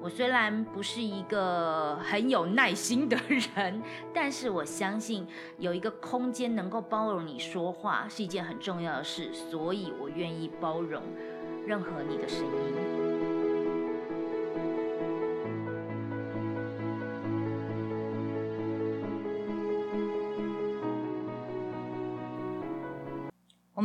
我虽然不是一个很有耐心的人，但是我相信有一个空间能够包容你说话是一件很重要的事，所以我愿意包容任何你的声音。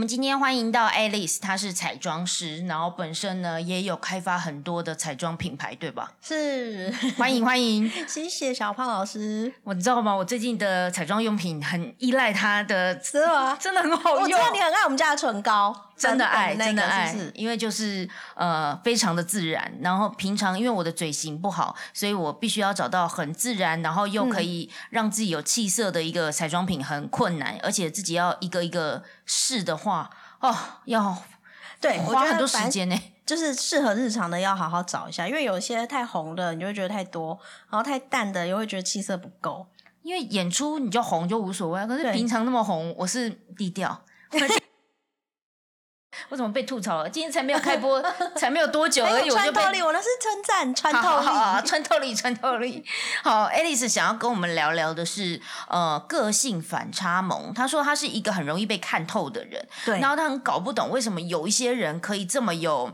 们今天欢迎到 Alice，她是彩妆师，然后本身呢也有开发很多的彩妆品牌，对吧？是，欢迎欢迎，谢谢小胖老师。我知道吗？我最近的彩妆用品很依赖它的，真的真的很好用。我知道你很爱我们家的唇膏。真的爱，真的爱，因为就是呃，非常的自然。然后平常因为我的嘴型不好，所以我必须要找到很自然，然后又可以让自己有气色的一个彩妆品很困难，而且自己要一个一个试的话，哦，要对花很多时间呢。就是适合日常的要好好找一下，因为有些太红的，你就会觉得太多；然后太淡的，又会觉得气色不够。因为演出你就红就无所谓，可是平常那么红，我是低调。我怎么被吐槽了？今天才没有开播，才没有多久而已，我就被穿透力，我那是称赞穿透力，穿透力，穿透力。好，Alice 想要跟我们聊聊的是，呃，个性反差萌。他说他是一个很容易被看透的人，对，然后他很搞不懂为什么有一些人可以这么有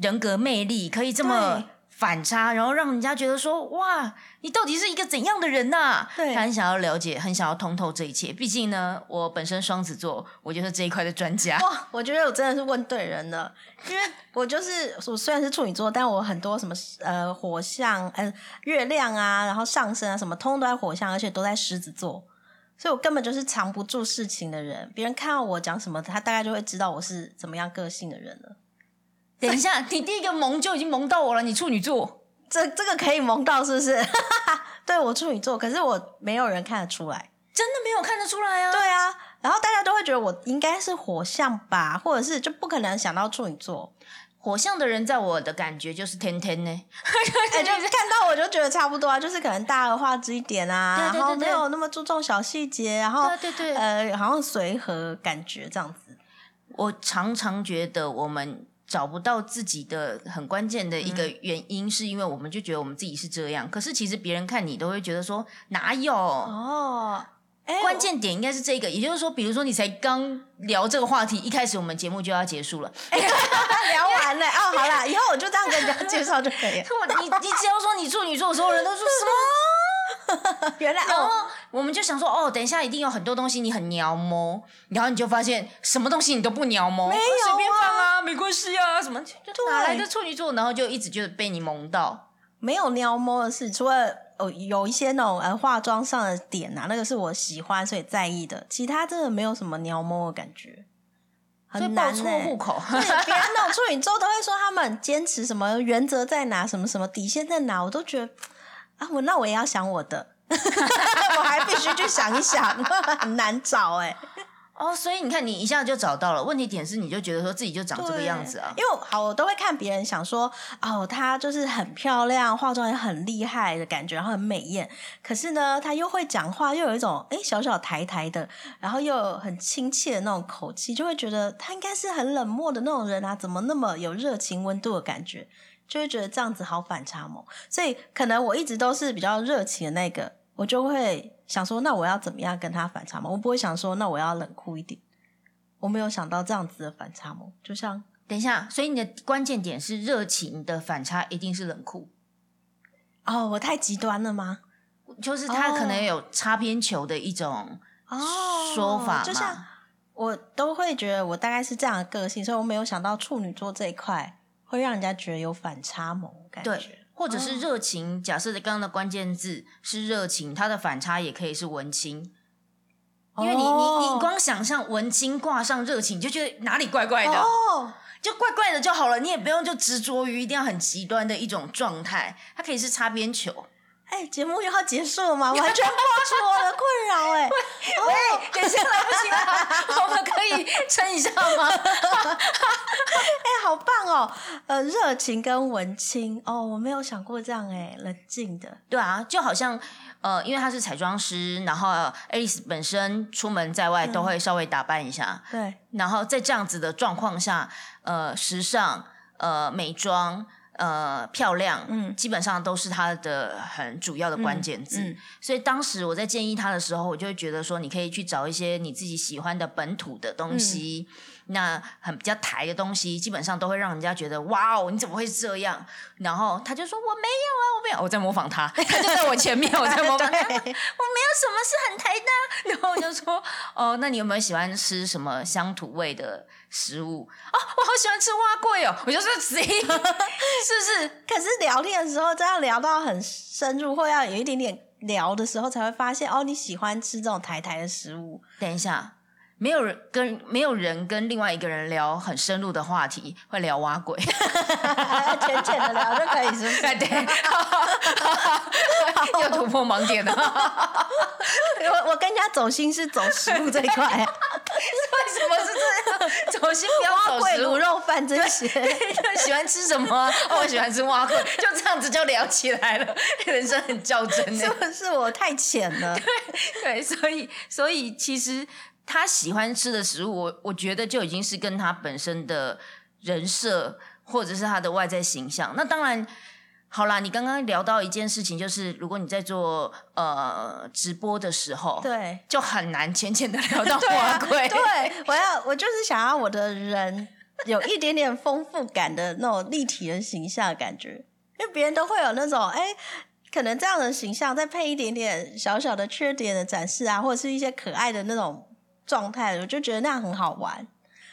人格魅力，可以这么。反差，然后让人家觉得说：“哇，你到底是一个怎样的人呐？”对，他很想要了解，很想要通透这一切。毕竟呢，我本身双子座，我就是这一块的专家。哇，我觉得我真的是问对人了，因为我就是我虽然是处女座，但我很多什么呃火象、呃月亮啊，然后上升啊什么，通通都在火象，而且都在狮子座，所以我根本就是藏不住事情的人。别人看到我讲什么，他大概就会知道我是怎么样个性的人了。等一下，你第一个萌就已经萌到我了。你处女座，这这个可以萌到是不是？对我处女座，可是我没有人看得出来，真的没有看得出来啊。对啊，然后大家都会觉得我应该是火象吧，或者是就不可能想到处女座。火象的人在我的感觉就是天天呢，哎，就 看到我就觉得差不多啊，就是可能大而化之一点啊，然后没有那么注重小细节，然后对对对，呃，好像随和感觉这样子。我常常觉得我们。找不到自己的很关键的一个原因，是因为我们就觉得我们自己是这样，可是其实别人看你都会觉得说哪有？哦，关键点应该是这个，也就是说，比如说你才刚聊这个话题，一开始我们节目就要结束了，聊完了。哦，好了，以后我就这样跟人家介绍就可以了。你你只要说你处女座，所有人都说什么？原来，然后我们就想说，哦，等一下一定有很多东西你很鸟摸，然后你就发现什么东西你都不鸟摸，没有随便放啊，没关系啊，什么哪来的处女座？然后就一直就被你萌到，没有鸟摸的事，除了哦有一些那种呃化妆上的点啊，那个是我喜欢所以在意的，其他真的没有什么鸟摸的感觉，很难出户口。别人那种处女座都会说他们坚持什么原则在哪，什么什么底线在哪，我都觉得。啊，我那我也要想我的，我还必须去想一想，很难找哎。哦，所以你看，你一下就找到了。问题点是，你就觉得说自己就长这个样子啊？因为好，我都会看别人想说，哦，她就是很漂亮，化妆也很厉害的感觉，然后很美艳。可是呢，她又会讲话，又有一种哎小小抬抬的，然后又很亲切的那种口气，就会觉得她应该是很冷漠的那种人啊？怎么那么有热情温度的感觉？就会觉得这样子好反差萌，所以可能我一直都是比较热情的那个，我就会想说，那我要怎么样跟他反差萌？我不会想说，那我要冷酷一点。我没有想到这样子的反差萌，就像等一下，所以你的关键点是热情的反差一定是冷酷。哦，我太极端了吗？就是他可能有擦边球的一种哦说法，就像我都会觉得我大概是这样的个性，所以我没有想到处女座这一块。会让人家觉得有反差萌感觉，或者是热情。假设刚刚的关键字是热情，它的反差也可以是文青。因为你你你光想象文青挂上热情，就觉得哪里怪怪的，就怪怪的就好了。你也不用就执着于一定要很极端的一种状态，它可以是擦边球。哎，节目又要结束了吗？完全破除我的困扰哎！喂，等一下来不及了，我们可以撑一下吗？哎，好棒哦！呃，热情跟文青哦，我没有想过这样哎，冷静的。对啊，就好像呃，因为他是彩妆师，然后爱丽丝本身出门在外都会稍微打扮一下，对。然后在这样子的状况下，呃，时尚，呃，美妆。呃，漂亮，嗯，基本上都是他的很主要的关键字。所以当时我在建议他的时候，我就会觉得说，你可以去找一些你自己喜欢的本土的东西。那很比较台的东西，基本上都会让人家觉得哇哦，你怎么会这样？然后他就说我没有啊，我没有，我在模仿他，他就在我前面，我在模仿他，我没有什么是很台的。然后我就说哦，那你有没有喜欢吃什么乡土味的食物？哦，我好喜欢吃蛙桂哦，我就说谁？是不是？可是聊天的时候，这样聊到很深入，或要有一点点聊的时候，才会发现哦，你喜欢吃这种台台的食物。等一下。没有人跟没有人跟另外一个人聊很深入的话题，会聊挖鬼，浅浅的聊就可以，是不是？对，要 突破盲点了。我我跟人家走心是走食物这一块，为什么是这样？走心不要走食物、卤肉饭这些。喜欢吃什么？我喜欢吃蛙鬼，就这样子就聊起来了。人生很较真，是不是我太浅了？对，所以所以其实。他喜欢吃的食物，我我觉得就已经是跟他本身的人设，或者是他的外在形象。那当然，好啦，你刚刚聊到一件事情，就是如果你在做呃直播的时候，对，就很难浅浅的聊到花贵。对，我要我就是想要我的人有一点点丰富感的那种立体的形象感觉，因为别人都会有那种哎，可能这样的形象再配一点点小小的缺点的展示啊，或者是一些可爱的那种。状态，我就觉得那样很好玩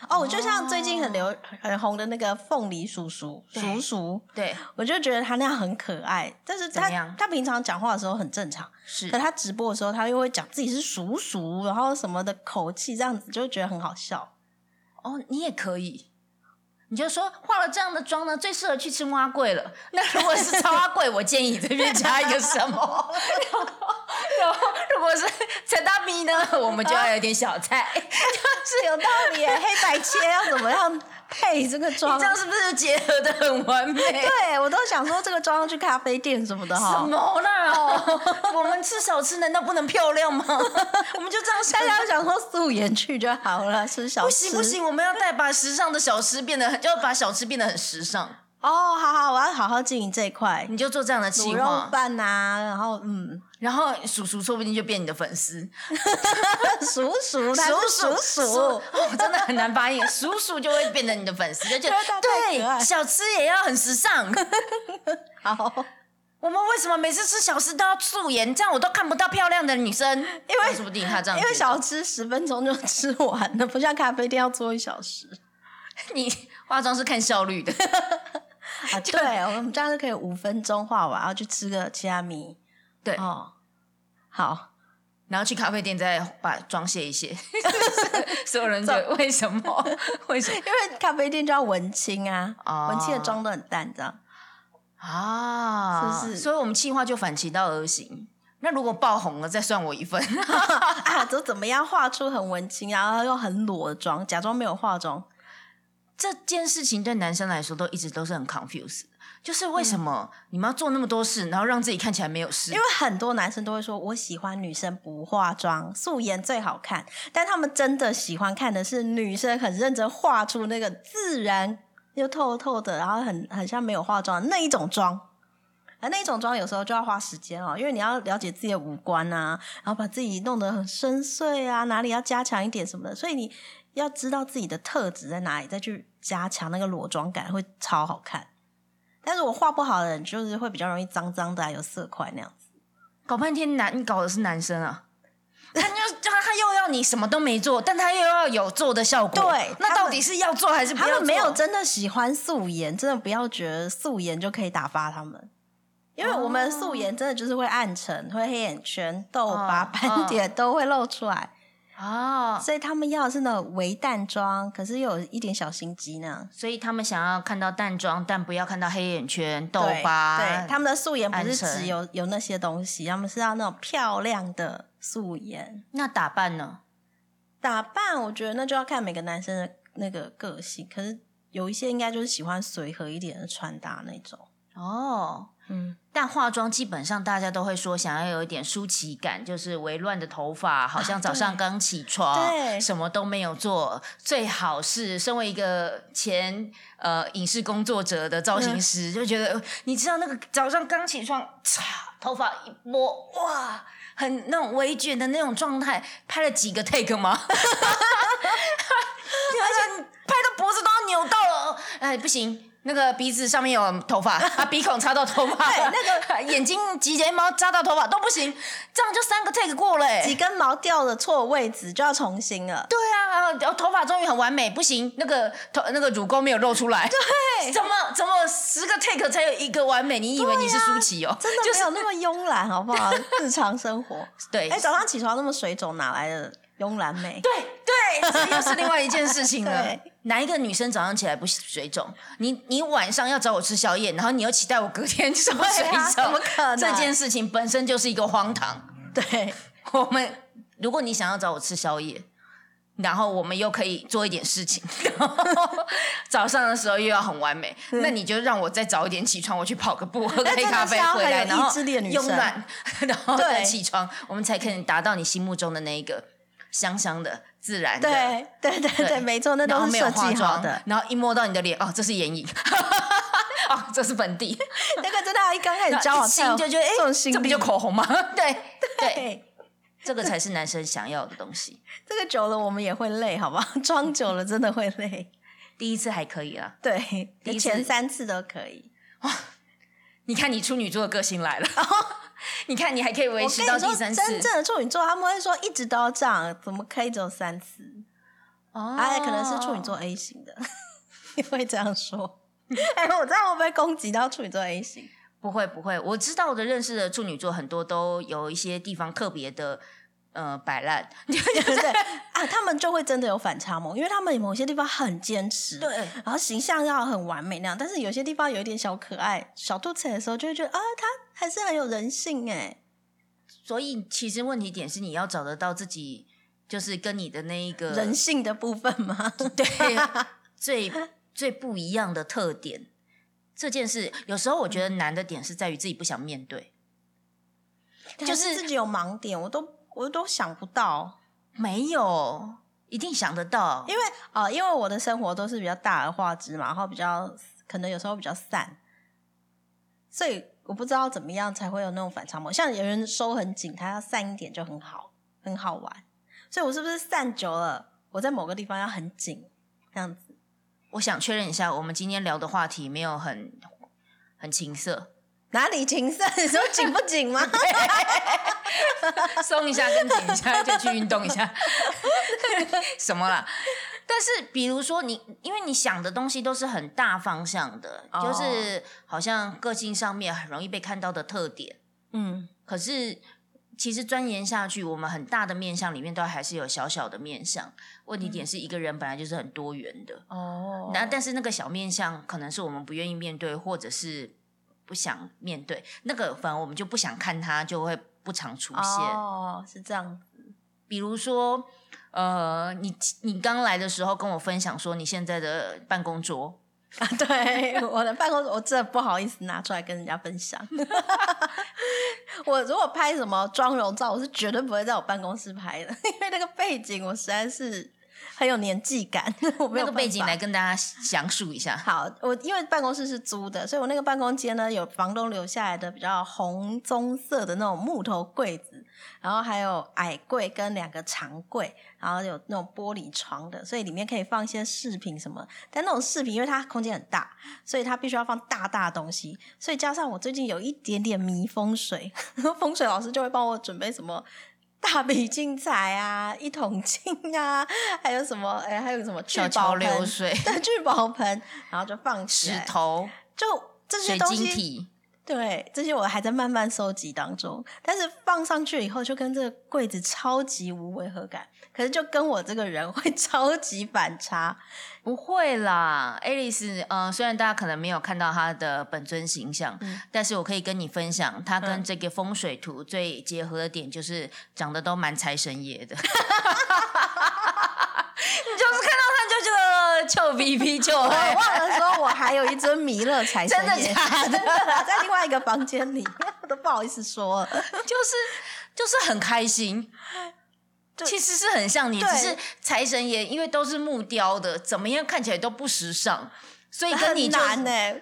哦。我就像最近很流很红的那个凤梨叔叔叔叔，对我就觉得他那样很可爱。但是他他平常讲话的时候很正常，是。可他直播的时候，他又会讲自己是叔叔，然后什么的口气，这样子就觉得很好笑。哦，你也可以。你就说化了这样的妆呢，最适合去吃蛙桂了。那如果是超蛙桂，我建议这边加一个什么？然后如果是陈大咪呢，我们就要有点小菜，就是有道理。黑白切要怎么样？配这个妆，这样是不是结合的很完美？对我都想说这个妆去咖啡店什么的哈。什么啦？我们吃小吃难道不能漂亮吗？我们就这样，大家想说素颜去就好了，吃小吃。不行不行，我们要带把时尚的小吃变得，很要把小吃变得很时尚。哦，好好，我要好好经营这一块。你就做这样的计划。卤肉饭呐，然后嗯，然后叔叔说不定就变你的粉丝。叔叔，叔叔，叔，真的很难发音。叔叔就会变成你的粉丝，就觉得对，小吃也要很时尚。好，我们为什么每次吃小吃都要素颜？这样我都看不到漂亮的女生。因为说不定他这样，因为小吃十分钟就吃完了，不像咖啡店要做一小时。你化妆是看效率的。啊，对，我们这样就可以五分钟化完，然后去吃个其他米。对，哦，好，然后去咖啡店再把妆卸一卸。所有人就为什么？为什么？因为咖啡店就要文青啊，文青的妆都很淡，这样啊，是不是？所以我们气话就反其道而行。那如果爆红了，再算我一份 啊？都怎么样画出很文青，然后又很裸妆，假装没有化妆？这件事情对男生来说都一直都是很 confused，就是为什么你们要做那么多事，然后让自己看起来没有事？因为很多男生都会说，我喜欢女生不化妆，素颜最好看。但他们真的喜欢看的是女生很认真画出那个自然又透透的，然后很很像没有化妆那一种妆。而那一种妆有时候就要花时间哦，因为你要了解自己的五官啊，然后把自己弄得很深邃啊，哪里要加强一点什么的，所以你。要知道自己的特质在哪里，再去加强那个裸妆感，会超好看。但是我画不好的人，就是会比较容易脏脏的，有色块那样子。搞半天男，你搞的是男生啊？他就他他又要你什么都没做，但他又要有做的效果。对，那到底是要做还是不要？他们没有真的喜欢素颜，真的不要觉得素颜就可以打发他们。因为我们素颜真的就是会暗沉、会黑眼圈、痘疤、斑点都会露出来。哦，所以他们要的是那种微淡妆，可是又有一点小心机呢。所以他们想要看到淡妆，但不要看到黑眼圈、痘疤。对，他们的素颜不是只有有那些东西，他们是要那种漂亮的素颜。那打扮呢？打扮，我觉得那就要看每个男生的那个个性，可是有一些应该就是喜欢随和一点的穿搭那种。哦，嗯，但化妆基本上大家都会说想要有一点舒淇感，就是微乱的头发，好像早上刚起床，啊对什么都没有做。最好是身为一个前呃影视工作者的造型嗯师，就觉得你知道那个早上刚起床，嚓，头发一拨，哇。很那种微卷的那种状态，拍了几个 take 吗？而且你拍到脖子都要扭到了，哎，不行，那个鼻子上面有头发，啊，鼻孔插到头发，对那个 眼睛睫睫毛扎到头发都不行，这样就三个 take 过了、几哎。根毛掉了错位置就要重新了。对啊，然后头发终于很完美，不行，那个头那个乳沟没有露出来，对，怎么怎么十个 take 才有一个完美？你以为你是舒淇哦？真的就是没有那么慵懒，好不好？日常生活，对，哎、早上起床那么水肿，哪来的慵懒美？对对，这又是另外一件事情了。哪一个女生早上起来不水肿？你你晚上要找我吃宵夜，然后你又期待我隔天什么水对啊肿？怎么可能这件事情本身就是一个荒唐。对，我们如果你想要找我吃宵夜，然后我们又可以做一点事情，然后早上的时候又要很完美，那你就让我再早一点起床，我去跑个步，喝杯咖啡回来，然后慵懒，然后再起床，我们才可以达到你心目中的那一个香香的、自然的。对，对，对，对，没错，那都是没有都是设计好化妆的。然后一摸到你的脸，哦，这是眼影，哦，这是粉底，那个真的一刚开始交往一才有亲就觉得，哎、这不就口红吗？对对，对，这个才是男生想要的东西。这个久了我们也会累，好不好？装久了真的会累。第一次还可以啦，对，前三次都可以。你看你处女座的个性来了，你看你还可以维持到第三次，真正的处女座他们会说一直都要这样，怎么可以只有三次？哦哎，可能是处女座 A 型的，你会这样说。哎，我这样会不会攻击到处女座 A 型？不会不会，我知道的认识的处女座很多都有一些地方特别的呃摆烂，对对对啊？他们就会真的有反差萌，因为他们某些地方很坚持，对然后形象要很完美那样，但是有些地方有一点小可爱、小肚子的时候，就会觉得啊，他还是很有人性哎。所以其实问题点是你要找得到自己，就是跟你的那一个人性的部分吗？对最最不一样的特点。这件事有时候我觉得难的点是在于自己不想面对，就是自己有盲点，我都我都想不到，没有一定想得到，因为啊、呃因为我的生活都是比较大而化之嘛，然后比较可能有时候比较散，所以我不知道怎么样才会有那种反差萌。像有人收很紧，他要散一点就很好，很好玩。所以我是不是散久了，我在某个地方要很紧，这样子？我想确认一下，我们今天聊的话题没有很很情色，哪里情色？你说紧不紧吗？松一下跟紧一下就去运动一下，什么啦？但是比如说你，因为你想的东西都是很大方向的，哦就是好像个性上面很容易被看到的特点，嗯，可是其实钻研下去，我们很大的面相里面都还是有小小的面相。问题点是一个人本来就是很多元的，哦那、但是那个小面相可能是我们不愿意面对，或者是不想面对，那个反而我们就不想看它，就会不常出现。哦，是这样子。比如说，呃，你你刚来的时候跟我分享说你现在的办公桌，啊，对，我的办公桌我真的不好意思拿出来跟人家分享。我如果拍什么妆容照，我是绝对不会在我办公室拍的，因为那个背景我实在是很有年纪感，我没有那个背景来跟大家详述一下。好，我因为办公室是租的，所以我那个办公间呢有房东留下来的比较红棕色的那种木头柜子，然后还有矮柜跟两个长柜，然后有那种玻璃床的，所以里面可以放一些饰品什么。但那种饰品因为它空间很大，所以它必须要放大大的东西，所以加上我最近有一点点迷风水，风水老师就会帮我准备什么。大笔精彩啊，一桶金啊，还有什么？哎、还有什么聚宝盆流水、对，聚宝盆，然后就放石，头、就这些水晶东西，体，对，这些我还在慢慢收集当中，但是放上去以后，就跟这个柜子超级无违和感，可是就跟我这个人会 超级反差。不会啦，Alice，呃，虽然大家可能没有看到她的本尊形象，嗯但是我可以跟你分享，她跟嗯这个风水图最结合的点就是长得都蛮财神爷的。你就是看到他就觉得臭逼逼臭我，忘了说，我还有一尊弥勒财神真的，假的真的在另外一个房间里，我都不好意思说了。就是就是很开心。就其实是很像你，只是财神爷，因为都是木雕的，怎么样看起来都不时尚，所以跟你就是难呢、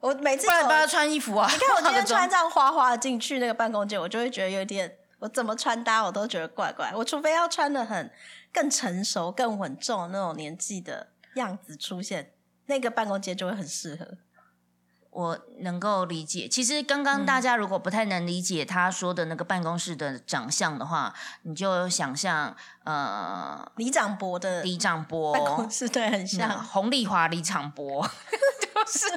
我每次走不然帮他穿衣服啊。你看我今天穿这样花花的进去那个办公间，我就会觉得有点，我怎么穿搭我都觉得怪怪。我除非要穿的很更成熟、更稳重那种年纪的样子出现，那个办公间就会很适合。我能够理解。其实刚刚大家如果不太能理解他说的那个办公室的长相的话，你就想象呃李长博的李长博办公室对很那像，洪丽华李长博，就是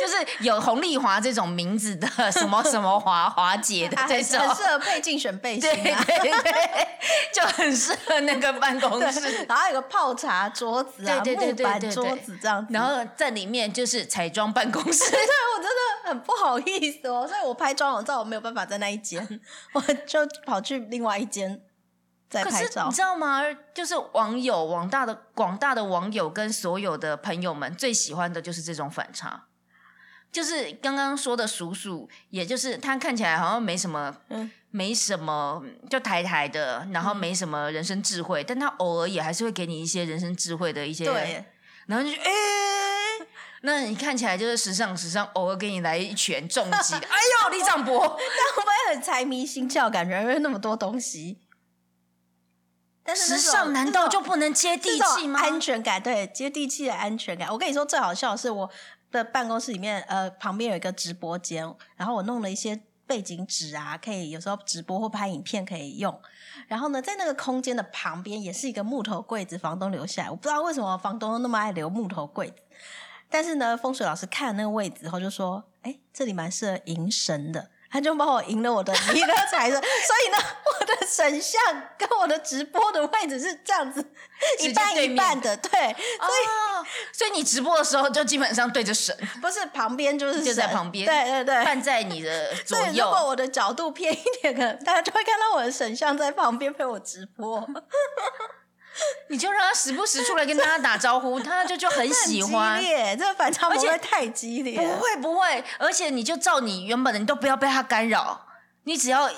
就是有洪丽华这种名字的什么什么华华姐的这种，很很适合配竞选背心对啊。对对，就很适合那个办公室，。然后有个泡茶桌子啊，对对对对木板对对桌子这样子。然后在里面就是彩妆办公室，对我真的很不好意思哦，所以我拍妆容照我没有办法在那一间，我就跑去另外一间再可是拍照你知。道吗？就是网友广大的广大的网友跟所有的朋友们最喜欢的就是这种反差。就是刚刚说的叔叔，也就是他看起来好像没什么，嗯没什么，就台台的，然后没什么人生智慧，但他偶尔也还是会给你一些人生智慧的一些，对，然后就哎、那你看起来就是时尚时尚，偶尔给你来一拳重击，哎呦，李长博，但会不会很财迷心窍？感觉因为那么多东西，但是时尚难道就不能接地气吗？安全感，对，接地气的安全感。我跟你说，最好笑的是我的办公室里面，呃，旁边有一个直播间，然后我弄了一些背景纸啊，可以有时候直播或拍影片可以用。然后呢，在那个空间的旁边也是一个木头柜子，房东留下来。我不知道为什么房东那么爱留木头柜子，但是呢，风水老师看了那个位置后就说：“哎，这里蛮适合迎神的。”他就帮我赢了我的弥勒财神，所以呢，我的神像跟我的直播的位置是这样子一半一半的，对，哦，所以你直播的时候就基本上对着神，不是旁边就是就在旁边对对对。站在你的 左右，如果。我的角度偏一点，可能大家就会看到我的神像在旁边陪我直播，你就让他时不时出来跟大家打招呼，他就就很喜欢很。激烈，这个反差萌而且会太激烈不了。会不会，而且你就照你原本的，你都不要被他干扰，你只要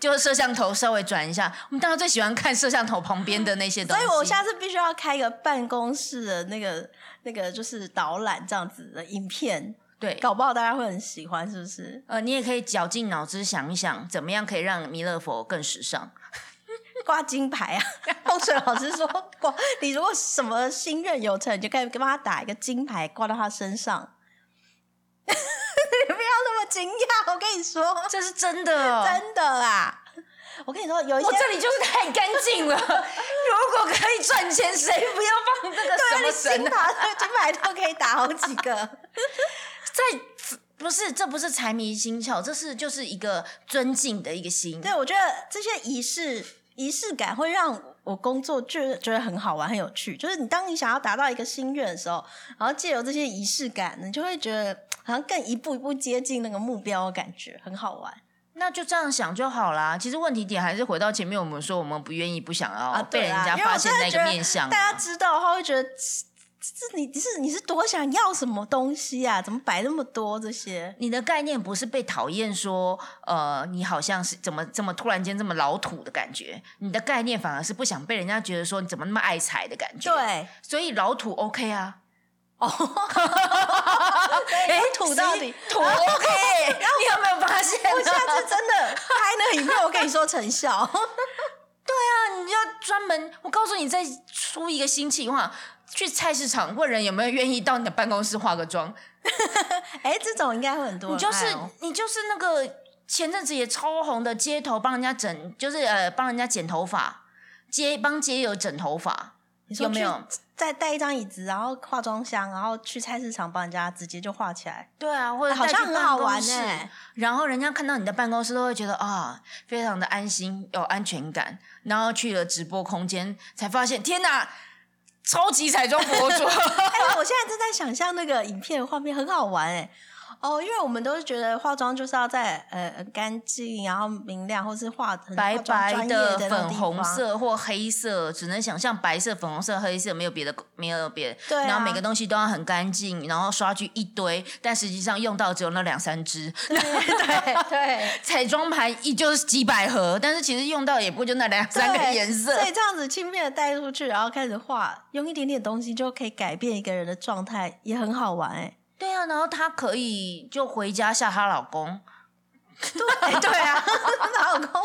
就是摄像头稍微转一下。我们大家最喜欢看摄像头旁边的那些东西。所以我下次必须要开一个办公室的那个那个就是导览这样子的影片，对，搞不好大家会很喜欢，是不是？呃，你也可以绞尽脑汁想一想，怎么样可以让弥勒佛更时尚。挂金牌啊！风水老师说，挂你如果什么心愿有成，你就可以帮他打一个金牌挂到他身上。你不要那么惊讶，我跟你说，这是真的哦，真的啊。我跟你说，有一些我这里就是太干净了。如果可以赚钱，谁不要放这个什么对啊？金牌、金牌都可以打好几个。在不是，这不是财迷心窍，这是就是一个尊敬的一个心。对，我觉得这些仪式仪式感会让我工作觉觉得很好玩、很有趣。就是你当你想要达到一个心愿的时候，然后借由这些仪式感，你就会觉得好像更一步一步接近那个目标的感觉，很好玩那就这样想就好啦。其实问题点还是回到前面我们说，我们不愿意、不想啊！要被人家发现那个面相啊。大家知道的话会觉得。这你是你是多想要什么东西啊？怎么摆那么多这些？你的概念不是被讨厌说，呃，你好像是怎么这么突然间这么老土的感觉，你的概念反而是不想被人家觉得说你怎么那么爱财的感觉。，对，所以老土 OK 啊，哦，哎，土到底土 OK，你有没有发现？我下次真的拍那个影片，我跟你说成效。那你就要专门，我告诉你，再出一个新企划，去菜市场问人有没有愿意到你的办公室化个妆。哎，这种应该会很多人你就是、你就是那个前阵子也超红的街头帮人家整，就是呃帮人家剪头发，街帮街友整头发，有没有再带一张椅子，然后化妆箱，然后去菜市场帮人家直接就画起来，对啊，或者好像很好玩呢、哎、然后人家看到你的办公室都会觉得啊，非常的安心，有安全感。然后去了直播空间，才发现天哪，超级彩妆博主。哎、我现在正在想象那个影片画面，很好玩哎、哦，因为我们都是觉得化妆就是要在呃干净，然后明亮，或是化很白白的粉红，色或黑色，只能想象白色、粉红色、黑色，没有别的，没有别的。对啊然后每个东西都要很干净，然后刷具一堆，但实际上用到只有那两三支。对对 对。彩妆盘依旧是几百盒，但是其实用到也不就那两三个对颜色。所以这样子轻便的带出去，然后开始画，用一点点东西就可以改变一个人的状态，也很好玩哎、对啊，然后她可以就回家吓她老公。对对啊，老公，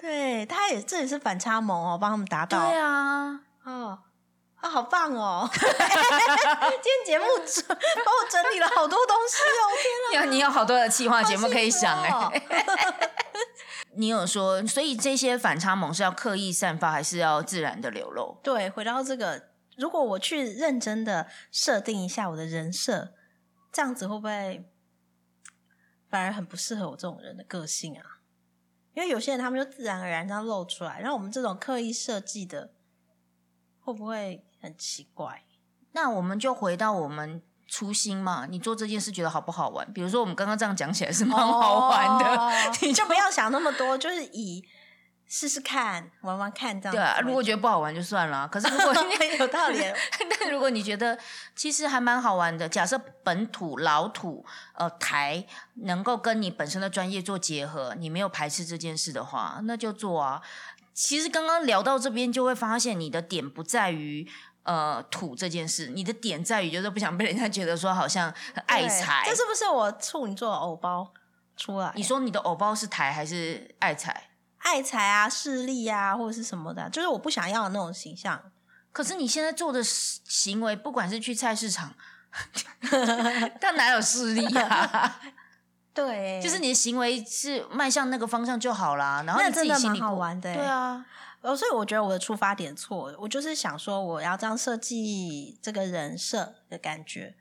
对，他也这也是反差萌哦，帮他们达到。对啊，哦，啊，好棒哦！今天节目整帮我整理了好多东西哦，天啊你有好多的企划节目可以想哎、你有说，所以这些反差萌是要刻意散发，还是要自然的流露？对，回到这个，如果我去认真的设定一下我的人设，这样子会不会反而很不适合我这种人的个性啊？因为有些人他们就自然而然这样露出来，然后我们这种刻意设计的，会不会很奇怪？那我们就回到我们初心嘛，你做这件事觉得好不好玩？比如说我们刚刚这样讲起来是蛮好玩的，哦 你就不要想那么多，就是以试试看、玩玩看这样。对啊。如果觉得不好玩就算了，可是如果 有道理，但如果你觉得其实还蛮好玩的，假设本土老土呃台能够跟你本身的专业做结合，你没有排斥这件事的话，那就做啊。其实刚刚聊到这边，就会发现你的点不在于呃土这件事，你的点在于就是不想被人家觉得说好像很爱财这。是不是我处女座的偶包出来？你说你的偶包是台还是爱财？爱财啊、势力啊，或者是什么的，就是我不想要的那种形象。可是你现在做的行为，不管是去菜市场，但哪有势力啊？对，就是你的行为是迈向那个方向就好啦。然后你自己心里好玩的欸对啊，哦，所以我觉得我的出发点错，我就是想说我要这样设计这个人设的感觉，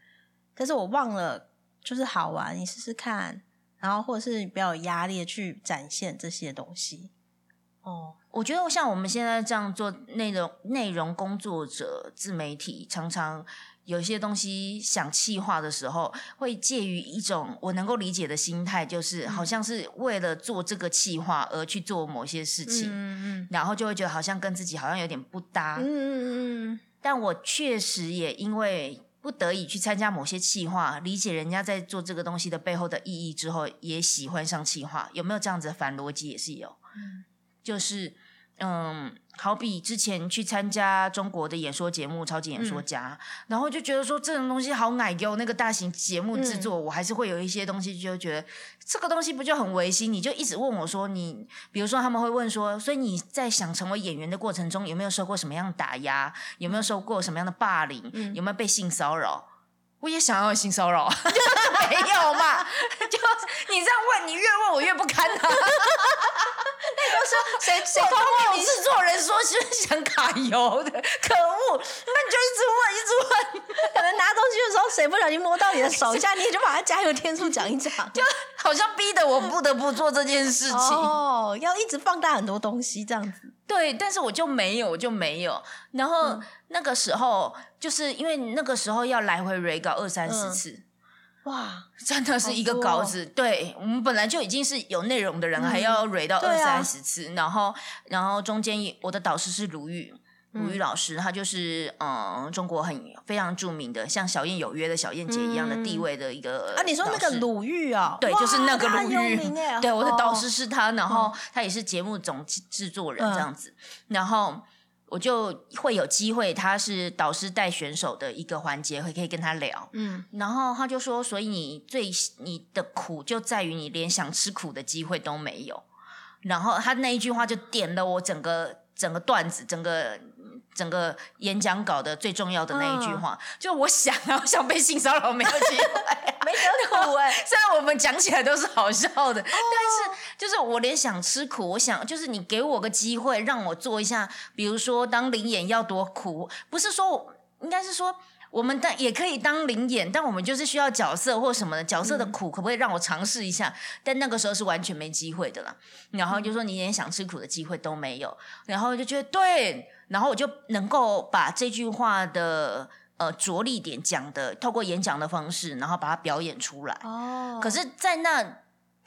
可是我忘了，就是好玩，你试试看，然后或者是你不要有压力去展现这些东西。哦，我觉得像我们现在这样做内容内容工作者、自媒体，常常有一些东西想气化的时候，会介于一种我能够理解的心态，就是好像是为了做这个气化而去做某些事情，嗯然后就会觉得好像跟自己好像有点不搭。嗯嗯嗯但我确实也因为不得已去参加某些企划，理解人家在做这个东西的背后的意义之后，也喜欢上企划。有没有这样子的反逻辑？也是有，嗯就是嗯，好比之前去参加中国的演说节目《超级演说家》然后就觉得说这种东西好奶油，那个大型节目制作，我还是会有一些东西就觉得这个东西不就很违心？你就一直问我说你，比如说他们会问说，所以你在想成为演员的过程中，有没有受过什么样的打压？有没有受过什么样的霸凌？有没有被性骚扰？我也想要性骚扰，就 是没有嘛？就你这样问，你越问我越不堪呐啊！谁谁我通过你制作人说是想卡油的，可恶！那你就一直问，一直问，可能拿东西的时候，谁不小心摸到你的手一下，你也就把它加油添醋讲一讲。就好像逼得我不得不做这件事情。哦，要一直放大很多东西这样子。对，但是我就没有，我就没有。然后、那个时候，就是因为那个时候要来回 re 稿二三十嗯次。哇，真的是一个稿子，对我们本来就已经是有内容的人，还要蕊到二三十次，然后然后中间我的导师是卢玉。卢玉老师，他就是嗯，中国很非常著名的，像小燕有约的小燕姐一样的地位的一个啊，你说那个鲁豫啊，对，就是那个鲁豫 对，我的导哦。师是他，然后他也是节目总制制作人嗯。这样子，然后我就会有机会，他是导师带选手的一个环节，会可以跟他聊，嗯，然后他就说，所以你最你的苦就在于你连想吃苦的机会都没有，然后他那一句话就点了我整个整个段子，整个整个演讲稿的最重要的那一句话，就我想啊，我想被性骚扰没有机会，没得苦哎、虽然我们讲起来都是好笑的，但是就是我连想吃苦，我想就是你给我个机会让我做一下，比如说当灵演要多苦，不是说我应该是说。我们当也可以当灵演，但我们就是需要角色或什么的角色的苦，可不可以让我尝试一下？但那个时候是完全没机会的啦。然后就说你连想吃苦的机会都没有，然后就觉得对，然后我就能够把这句话的呃着力点讲的，透过演讲的方式，然后把它表演出来。哦，可是，在那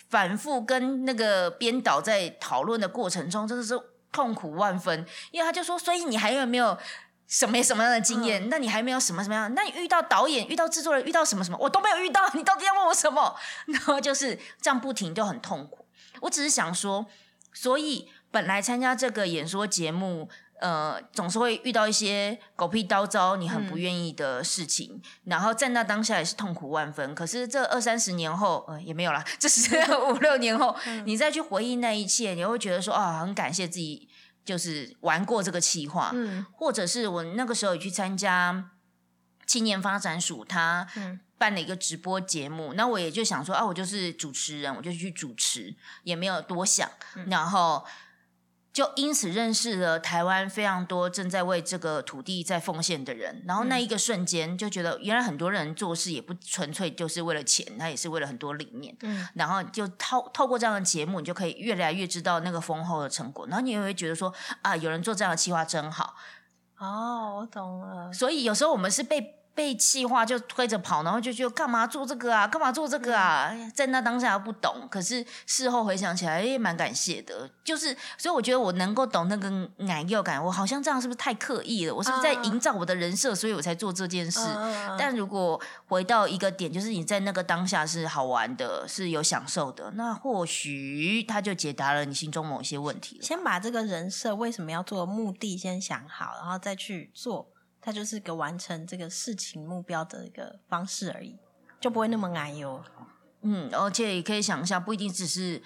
反复跟那个编导在讨论的过程中，真的是痛苦万分，因为他就说，所以你还有没有？什么什么样的经验？那你还没有什么什么样？那你遇到导演、遇到制作人、遇到什么什么，我都没有遇到。你到底要问我什么？然后就是这样不停，就很痛苦。我只是想说，所以本来参加这个演说节目，呃，总是会遇到一些狗屁叨糟、你很不愿意的事情，然后在那当下也是痛苦万分。可是这二三十年后，呃，也没有啦，这是 五六年后，你再去回忆那一切，你会觉得说啊，很感谢自己。就是玩过这个企划，嗯。或者是我那个时候也去参加青年发展署，他嗯。办了一个直播节目，那我也就想说啊，我就是主持人，我就去主持，也没有多想，然后就因此认识了台湾非常多正在为这个土地在奉献的人，然后那一个瞬间就觉得，原来很多人做事也不纯粹就是为了钱，他也是为了很多理念，嗯然后就透透过这样的节目，你就可以越来越知道那个丰厚的成果，然后你也会觉得说啊，有人做这样的企划真好。哦，我懂了。所以有时候我们是被被气话就推着跑，然后就觉得干嘛做这个啊，干嘛做这个啊，在那当下不懂，可是事后回想起来，也蛮感谢的。就是所以我觉得我能够懂那个奶幼感，我好像这样是不是太刻意了？我是不是在啊营造我的人设，所以我才做这件事？嗯但如果回到一个点，就是你在那个当下是好玩的，是有享受的，那或许他就解答了你心中某些问题了。先把这个人设为什么要做的目的先想好，然后再去做，它就是个完成这个事情目标的一个方式而已，就不会那么奶油。嗯，而且也可以想一下，不一定只是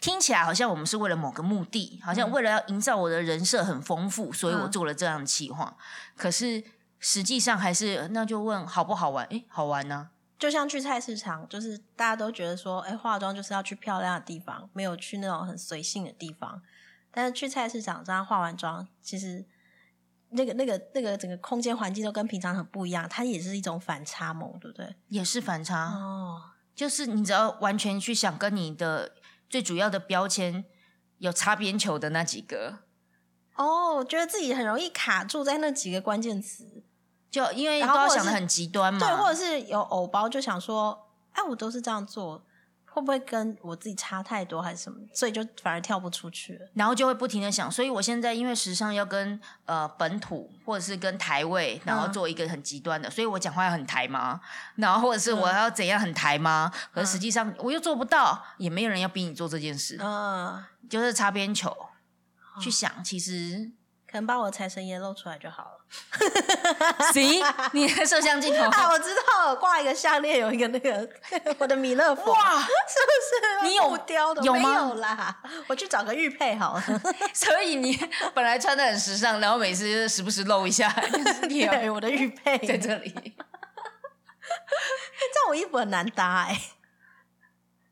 听起来好像我们是为了某个目的，好像为了要营造我的人设很丰富，所以我嗯做了这样的企划。可是实际上还是，那就问好不好玩？诶，好玩呢、就像去菜市场，就是大家都觉得说，哎，化妆就是要去漂亮的地方，没有去那种很随性的地方。但是去菜市场这样化完妆，其实那个、那个、那个整个空间环境都跟平常很不一样，它也是一种反差萌，对不对？也是反差。哦，就是你只要完全去想跟你的最主要的标签有擦边球的那几个，哦，我觉得自己很容易卡住在那几个关键词，就因为都要想的很极端嘛。对，或者是有偶包，就想说，哎，我都是这样做，会不会跟我自己差太多，还是什么？所以就反而跳不出去了。然后就会不停的想，所以我现在因为时尚要跟呃本土或者是跟台位，然后嗯做一个很极端的，所以我讲话要很台吗？然后或者是我要怎样很台吗？可是实际上我又做不到，也没有人要逼你做这件事，嗯，就是擦边球。去想，其实可能把我的财神爷露出来就好了。行，你的摄像镜头，啊，我知道了，挂一个项链，有一个那个我的米勒佛，哇！是不是？你有雕的没有吗有啦，我去找个玉佩好了。所以你本来穿的很时尚，然后每次就是时不时露一下，就是你有对，我的玉佩在这里。这样我衣服很难搭哎、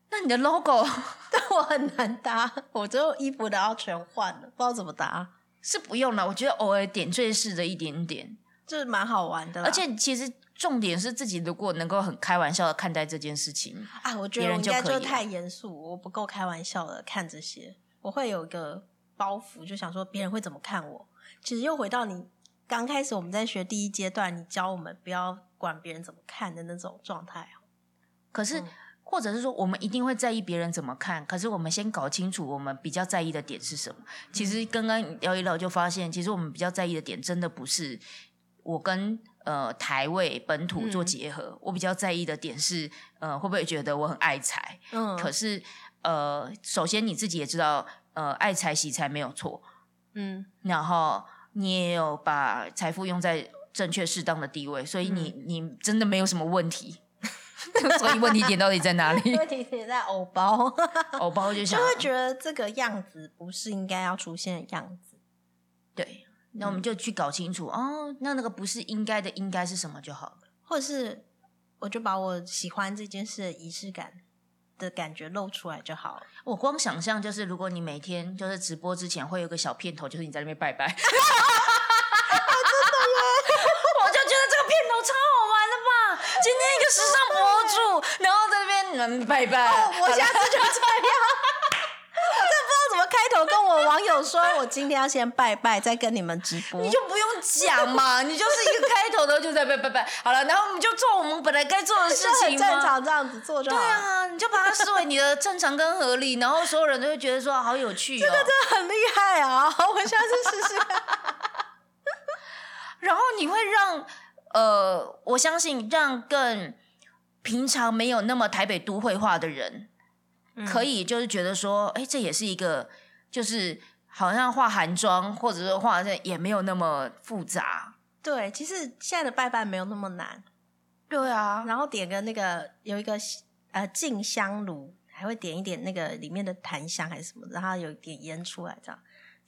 那你的 logo 但我很难搭，我最后衣服都要全换了，不知道怎么搭，是不用了，我觉得偶尔点缀式的一点点。就是蛮好玩的啦。而且其实重点是自己如果能够很开玩笑的看待这件事情，啊，我觉别得我应该人就以了就太严肃，我不够开玩笑的看这些，我会有一个包袱，就想说别人会怎么看我。其实又回到你刚开始我们在学第一阶段，你教我们不要管别人怎么看的那种状态哦。可是、嗯或者是说我们一定会在意别人怎么看，可是我们先搞清楚我们比较在意的点是什么。其实刚刚聊一聊就发现，其实我们比较在意的点真的不是我跟呃台位本土做嗯结合，我比较在意的点是呃会不会觉得我很爱财。嗯，可是呃，首先你自己也知道，呃，爱财喜财没有错，嗯然后你也有把财富用在正确适当的地位，所以你、嗯你真的没有什么问题。所以问题点到底在哪里？问题点在偶包，偶包就想就想会觉得这个样子不是应该要出现的样子。对，那我们就去搞清楚哦，那那个不是应该的，应该是什么就好了。或者是我就把我喜欢这件事的仪式感的感觉露出来就好了。我光想象就是，如果你每天就是直播之前会有个小片头，就是你在那边拜拜，真的耶！我就觉得这个片头超好玩的吧。今天一个时尚博主，然后拜拜，我下次就这样。开头跟我网友说，我今天要先拜拜，再跟你们直播。你就不用讲嘛，你就是一个开头的就在拜拜拜。好了，然后我们就做我们本来该做的事情正常这样子做就好。对啊，你就把它视为你的正常跟合理，然后所有人都会觉得说好有趣哦，这个真的很厉害啊！我下次试试。然后你会让呃，我相信让更平常没有那么台北都会化的人。可以，就是觉得说，哎，这也是一个，就是好像化韩妆，或者说化这也没有那么复杂。对，其实现在的拜拜没有那么难。对啊，然后点个那个有一个呃静香炉，还会点一点那个里面的檀香还是什么，然后有一点烟出来，这样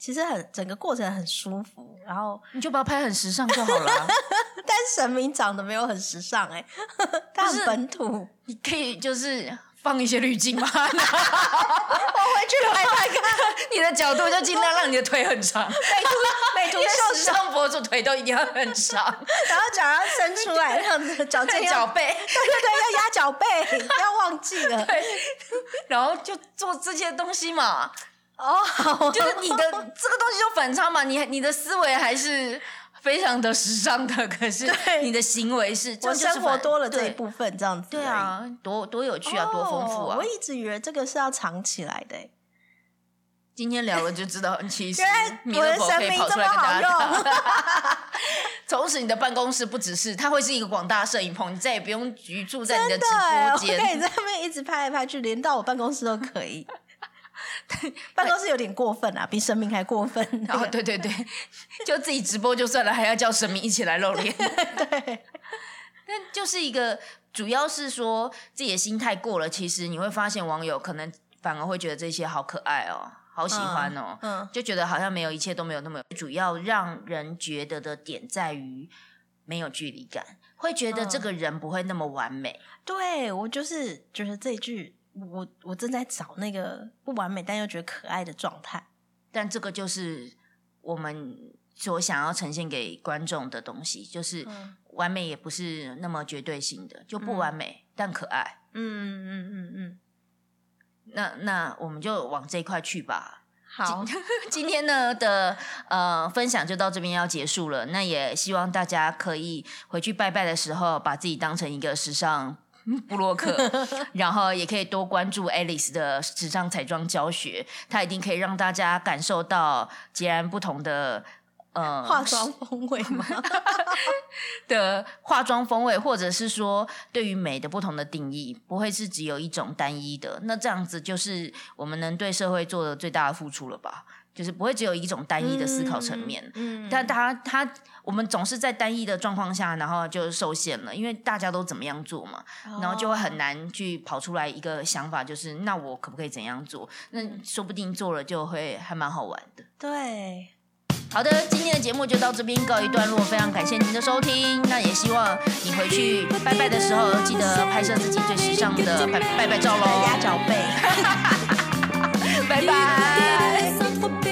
其实很整个过程很舒服。然后你就把它拍很时尚就好了。但神明长得没有很时尚哎，他很本土。你可以就是。放一些滤镜吗？我回去拍拍看。你的角度就尽量让你的腿很长。美图美图秀时尚博主腿都一定要很长，然后脚要伸出来，这样子脚尖脚背。对对对，要压脚背，不要忘记了。对，然后就做这些东西嘛。哦，就是你的这个东西就反差嘛，你你的思维还是。非常的时尚的，可是你的行为是，我生活多了这一部分，这样子。对啊，多多有趣啊，多丰富啊！我一直以为这个是要藏起来的，今天聊了就知道，其实 我的神明这么好用。从此你的办公室不只是，它会是一个广大摄影棚，你再也不用居住在你的直播间，可以在那边一直拍来拍去，连到我办公室都可以。办公室有点过分啊，比神明还过分。哦，对对对，就自己直播就算了，还要叫神明一起来露脸。对，但就是一个，主要是说自己的心态过了，其实你会发现网友可能反而会觉得这些好可爱哦，好喜欢哦，嗯，就觉得好像没有一切都没有那么主要让人觉得的点在于没有距离感，会觉得这个人不会那么完美。对我就是就是这句。我我正在找那个不完美但又觉得可爱的状态，但这个就是我们所想要呈现给观众的东西，就是完美也不是那么绝对性的，就不完美但可爱。嗯嗯嗯嗯嗯，那那我们就往这一块去吧。好，今天呢的呃分享就到这边要结束了。那也希望大家可以回去拜拜的时候，把自己当成一个时尚。布洛克，然后也可以多关注 Alice 的时尚彩妆教学，它一定可以让大家感受到截然不同的呃化妆风味吗？的化妆风味，或者是说对于美的不同的定义，不会是只有一种单一的。那这样子就是我们能对社会做的最大的付出了吧？就是不会只有一种单一的思考层面，嗯，但他他我们总是在单一的状况下，然后就受限了，因为大家都怎么样做嘛，然后就会很难去跑出来一个想法，就是那我可不可以怎样做？那说不定做了就会还蛮好玩的。对，好的，今天的节目就到这边告一段落，非常感谢您的收听。那也希望你回去拜拜的时候，记得拍摄自己最时尚的拜拜拜照喽，压脚背，拜拜。for